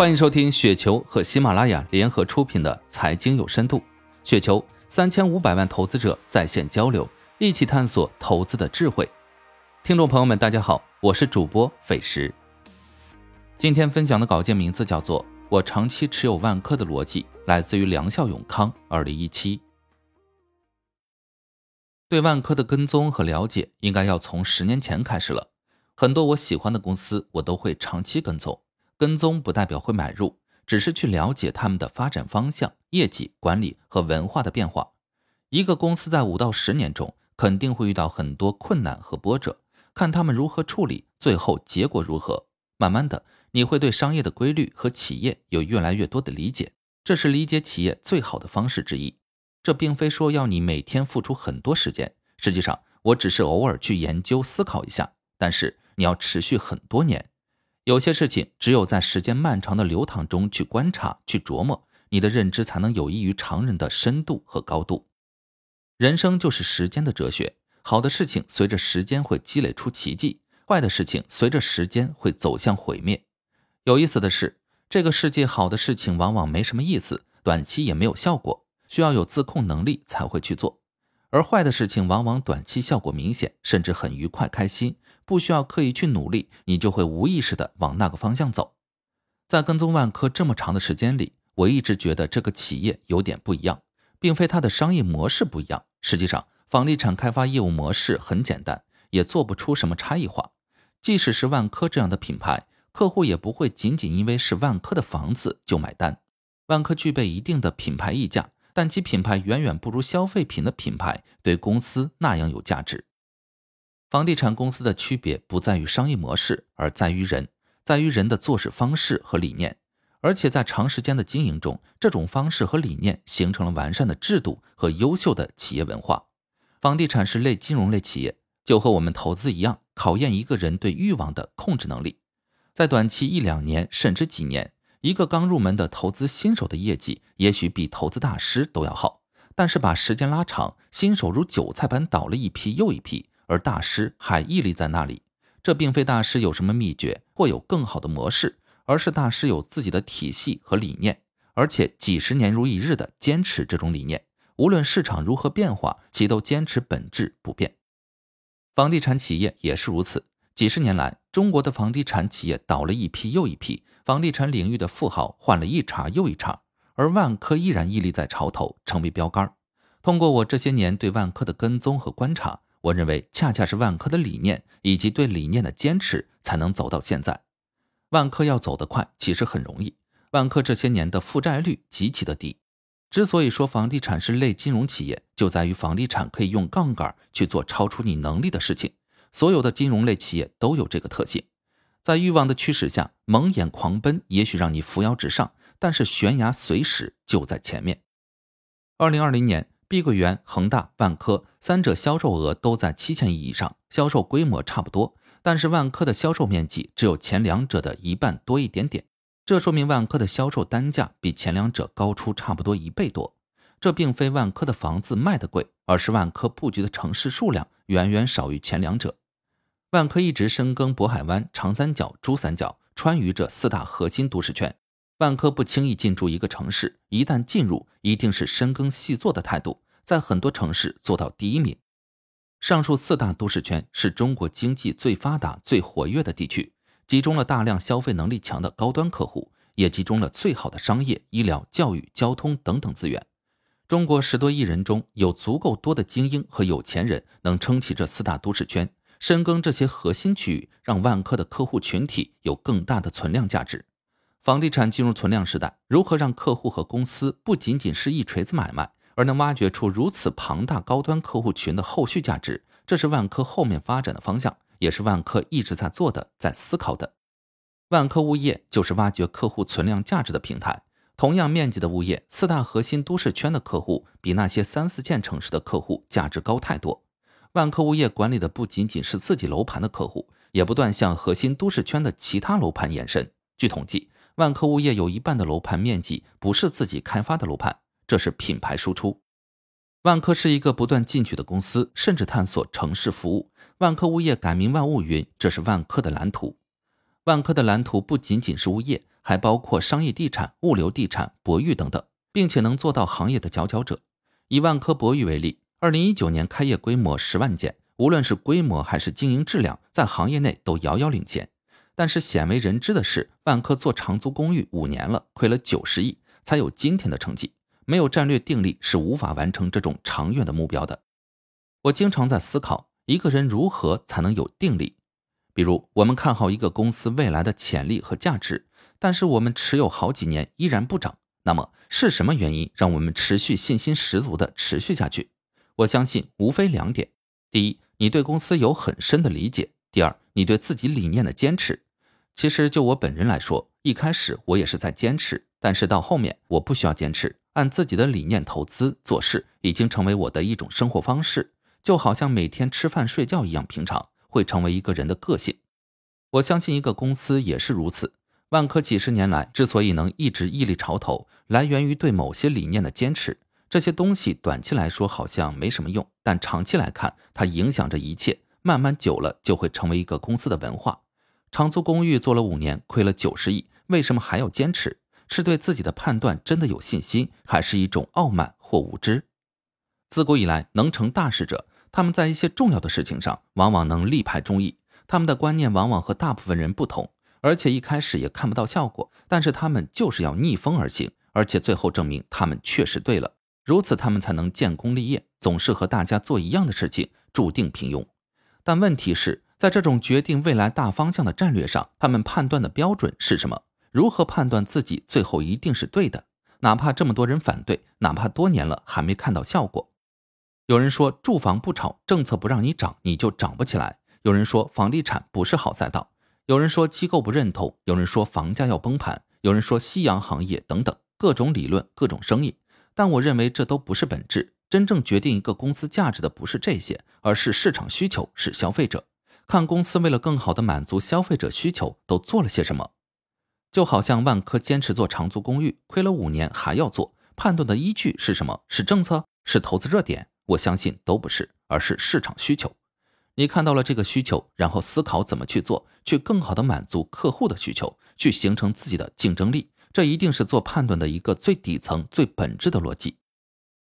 欢迎收听雪球和喜马拉雅联合出品的《财经有深度》，雪球三千五百万投资者在线交流，一起探索投资的智慧。听众朋友们，大家好，我是主播斐石。今天分享的稿件名字叫做《我长期持有万科的逻辑》，来自于梁孝永康，二零一七。对万科的跟踪和了解，应该要从十年前开始了。很多我喜欢的公司，我都会长期跟踪。跟踪不代表会买入，只是去了解他们的发展方向、业绩、管理和文化的变化。一个公司在五到十年中肯定会遇到很多困难和波折，看他们如何处理，最后结果如何。慢慢的，你会对商业的规律和企业有越来越多的理解，这是理解企业最好的方式之一。这并非说要你每天付出很多时间，实际上我只是偶尔去研究思考一下，但是你要持续很多年。有些事情只有在时间漫长的流淌中去观察、去琢磨，你的认知才能有益于常人的深度和高度。人生就是时间的哲学，好的事情随着时间会积累出奇迹，坏的事情随着时间会走向毁灭。有意思的是，这个世界好的事情往往没什么意思，短期也没有效果，需要有自控能力才会去做；而坏的事情往往短期效果明显，甚至很愉快、开心。不需要刻意去努力，你就会无意识的往那个方向走。在跟踪万科这么长的时间里，我一直觉得这个企业有点不一样，并非它的商业模式不一样。实际上，房地产开发业务模式很简单，也做不出什么差异化。即使是万科这样的品牌，客户也不会仅仅因为是万科的房子就买单。万科具备一定的品牌溢价，但其品牌远远不如消费品的品牌对公司那样有价值。房地产公司的区别不在于商业模式，而在于人，在于人的做事方式和理念。而且在长时间的经营中，这种方式和理念形成了完善的制度和优秀的企业文化。房地产是类金融类企业，就和我们投资一样，考验一个人对欲望的控制能力。在短期一两年甚至几年，一个刚入门的投资新手的业绩也许比投资大师都要好。但是把时间拉长，新手如韭菜般倒了一批又一批。而大师还屹立在那里，这并非大师有什么秘诀或有更好的模式，而是大师有自己的体系和理念，而且几十年如一日的坚持这种理念。无论市场如何变化，其都坚持本质不变。房地产企业也是如此，几十年来，中国的房地产企业倒了一批又一批，房地产领域的富豪换了一茬又一茬，而万科依然屹立在潮头，成为标杆。通过我这些年对万科的跟踪和观察。我认为，恰恰是万科的理念以及对理念的坚持，才能走到现在。万科要走得快，其实很容易。万科这些年的负债率极其的低。之所以说房地产是类金融企业，就在于房地产可以用杠杆去做超出你能力的事情。所有的金融类企业都有这个特性。在欲望的驱使下，蒙眼狂奔，也许让你扶摇直上，但是悬崖随时就在前面。二零二零年。碧桂园、恒大、万科三者销售额都在七千亿以上，销售规模差不多。但是万科的销售面积只有前两者的一半多一点点，这说明万科的销售单价比前两者高出差不多一倍多。这并非万科的房子卖的贵，而是万科布局的城市数量远远少于前两者。万科一直深耕渤海湾、长三角、珠三角、川渝这四大核心都市圈。万科不轻易进驻一个城市，一旦进入，一定是深耕细作的态度，在很多城市做到第一名。上述四大都市圈是中国经济最发达、最活跃的地区，集中了大量消费能力强的高端客户，也集中了最好的商业、医疗、教育、交通等等资源。中国十多亿人中有足够多的精英和有钱人能撑起这四大都市圈，深耕这些核心区域，让万科的客户群体有更大的存量价值。房地产进入存量时代，如何让客户和公司不仅仅是一锤子买卖，而能挖掘出如此庞大高端客户群的后续价值？这是万科后面发展的方向，也是万科一直在做的、在思考的。万科物业就是挖掘客户存量价值的平台。同样面积的物业，四大核心都市圈的客户比那些三四线城市的客户价值高太多。万科物业管理的不仅仅是自己楼盘的客户，也不断向核心都市圈的其他楼盘延伸。据统计。万科物业有一半的楼盘面积不是自己开发的楼盘，这是品牌输出。万科是一个不断进取的公司，甚至探索城市服务。万科物业改名万物云，这是万科的蓝图。万科的蓝图不仅仅是物业，还包括商业地产、物流地产、博域等等，并且能做到行业的佼佼者。以万科博域为例，二零一九年开业规模十万件，无论是规模还是经营质量，在行业内都遥遥领先。但是鲜为人知的是，万科做长租公寓五年了，亏了九十亿，才有今天的成绩。没有战略定力，是无法完成这种长远的目标的。我经常在思考，一个人如何才能有定力？比如，我们看好一个公司未来的潜力和价值，但是我们持有好几年依然不涨，那么是什么原因让我们持续信心十足的持续下去？我相信无非两点：第一，你对公司有很深的理解；第二，你对自己理念的坚持。其实就我本人来说，一开始我也是在坚持，但是到后面我不需要坚持，按自己的理念投资做事，已经成为我的一种生活方式，就好像每天吃饭睡觉一样平常。会成为一个人的个性，我相信一个公司也是如此。万科几十年来之所以能一直屹立潮头，来源于对某些理念的坚持。这些东西短期来说好像没什么用，但长期来看，它影响着一切。慢慢久了，就会成为一个公司的文化。长租公寓做了五年，亏了九十亿，为什么还要坚持？是对自己的判断真的有信心，还是一种傲慢或无知？自古以来，能成大事者。他们在一些重要的事情上，往往能力排众议。他们的观念往往和大部分人不同，而且一开始也看不到效果。但是他们就是要逆风而行，而且最后证明他们确实对了。如此，他们才能建功立业。总是和大家做一样的事情，注定平庸。但问题是在这种决定未来大方向的战略上，他们判断的标准是什么？如何判断自己最后一定是对的？哪怕这么多人反对，哪怕多年了还没看到效果。有人说住房不炒，政策不让你涨，你就涨不起来。有人说房地产不是好赛道，有人说机构不认同，有人说房价要崩盘，有人说夕阳行业等等，各种理论，各种声音。但我认为这都不是本质。真正决定一个公司价值的不是这些，而是市场需求，是消费者。看公司为了更好的满足消费者需求都做了些什么。就好像万科坚持做长租公寓，亏了五年还要做，判断的依据是什么？是政策？是投资热点？我相信都不是，而是市场需求。你看到了这个需求，然后思考怎么去做，去更好的满足客户的需求，去形成自己的竞争力。这一定是做判断的一个最底层、最本质的逻辑。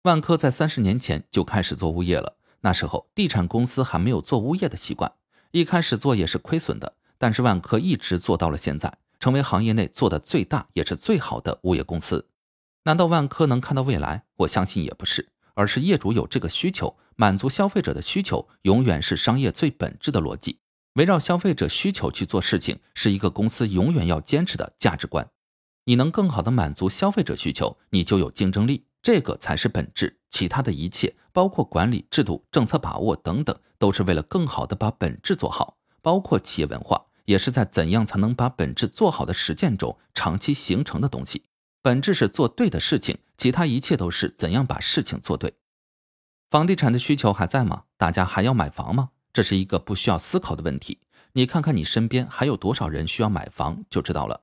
万科在三十年前就开始做物业了，那时候地产公司还没有做物业的习惯，一开始做也是亏损的。但是万科一直做到了现在，成为行业内做的最大也是最好的物业公司。难道万科能看到未来？我相信也不是。而是业主有这个需求，满足消费者的需求，永远是商业最本质的逻辑。围绕消费者需求去做事情，是一个公司永远要坚持的价值观。你能更好的满足消费者需求，你就有竞争力，这个才是本质。其他的一切，包括管理制度、政策把握等等，都是为了更好的把本质做好。包括企业文化，也是在怎样才能把本质做好的实践中长期形成的东西。本质是做对的事情，其他一切都是怎样把事情做对。房地产的需求还在吗？大家还要买房吗？这是一个不需要思考的问题。你看看你身边还有多少人需要买房，就知道了。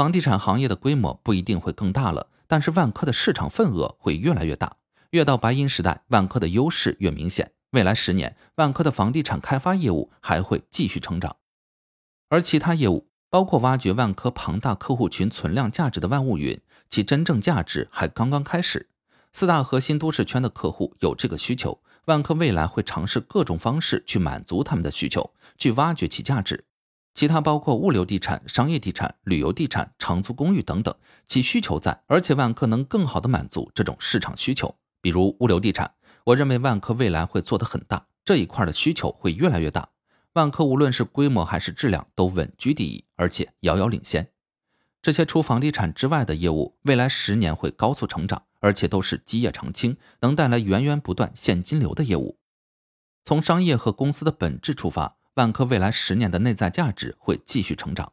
房地产行业的规模不一定会更大了，但是万科的市场份额会越来越大。越到白银时代，万科的优势越明显。未来十年，万科的房地产开发业务还会继续成长，而其他业务。包括挖掘万科庞大客户群存量价值的万物云，其真正价值还刚刚开始。四大核心都市圈的客户有这个需求，万科未来会尝试各种方式去满足他们的需求，去挖掘其价值。其他包括物流地产、商业地产、旅游地产、长租公寓等等，其需求在，而且万科能更好的满足这种市场需求。比如物流地产，我认为万科未来会做得很大，这一块的需求会越来越大。万科无论是规模还是质量都稳居第一，而且遥遥领先。这些除房地产之外的业务，未来十年会高速成长，而且都是基业长青，能带来源源不断现金流的业务。从商业和公司的本质出发，万科未来十年的内在价值会继续成长。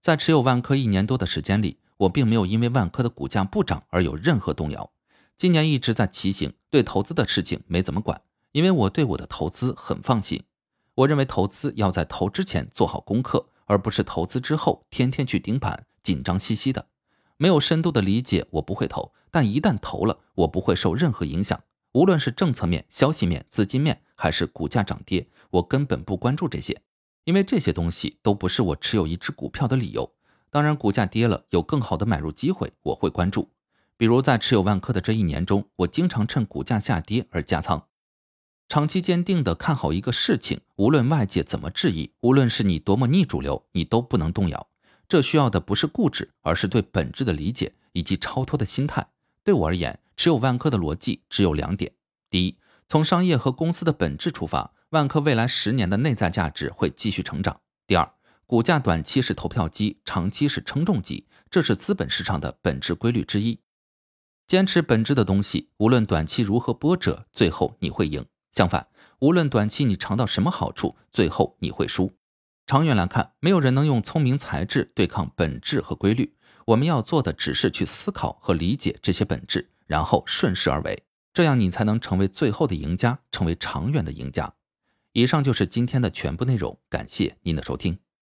在持有万科一年多的时间里，我并没有因为万科的股价不涨而有任何动摇。今年一直在骑行，对投资的事情没怎么管，因为我对我的投资很放心。我认为投资要在投之前做好功课，而不是投资之后天天去盯盘、紧张兮兮的。没有深度的理解，我不会投；但一旦投了，我不会受任何影响。无论是政策面、消息面、资金面，还是股价涨跌，我根本不关注这些，因为这些东西都不是我持有一只股票的理由。当然，股价跌了，有更好的买入机会，我会关注。比如在持有万科的这一年中，我经常趁股价下跌而加仓。长期坚定的看好一个事情，无论外界怎么质疑，无论是你多么逆主流，你都不能动摇。这需要的不是固执，而是对本质的理解以及超脱的心态。对我而言，持有万科的逻辑只有两点：第一，从商业和公司的本质出发，万科未来十年的内在价值会继续成长；第二，股价短期是投票机，长期是称重机，这是资本市场的本质规律之一。坚持本质的东西，无论短期如何波折，最后你会赢。相反，无论短期你尝到什么好处，最后你会输。长远来看，没有人能用聪明才智对抗本质和规律。我们要做的只是去思考和理解这些本质，然后顺势而为，这样你才能成为最后的赢家，成为长远的赢家。以上就是今天的全部内容，感谢您的收听。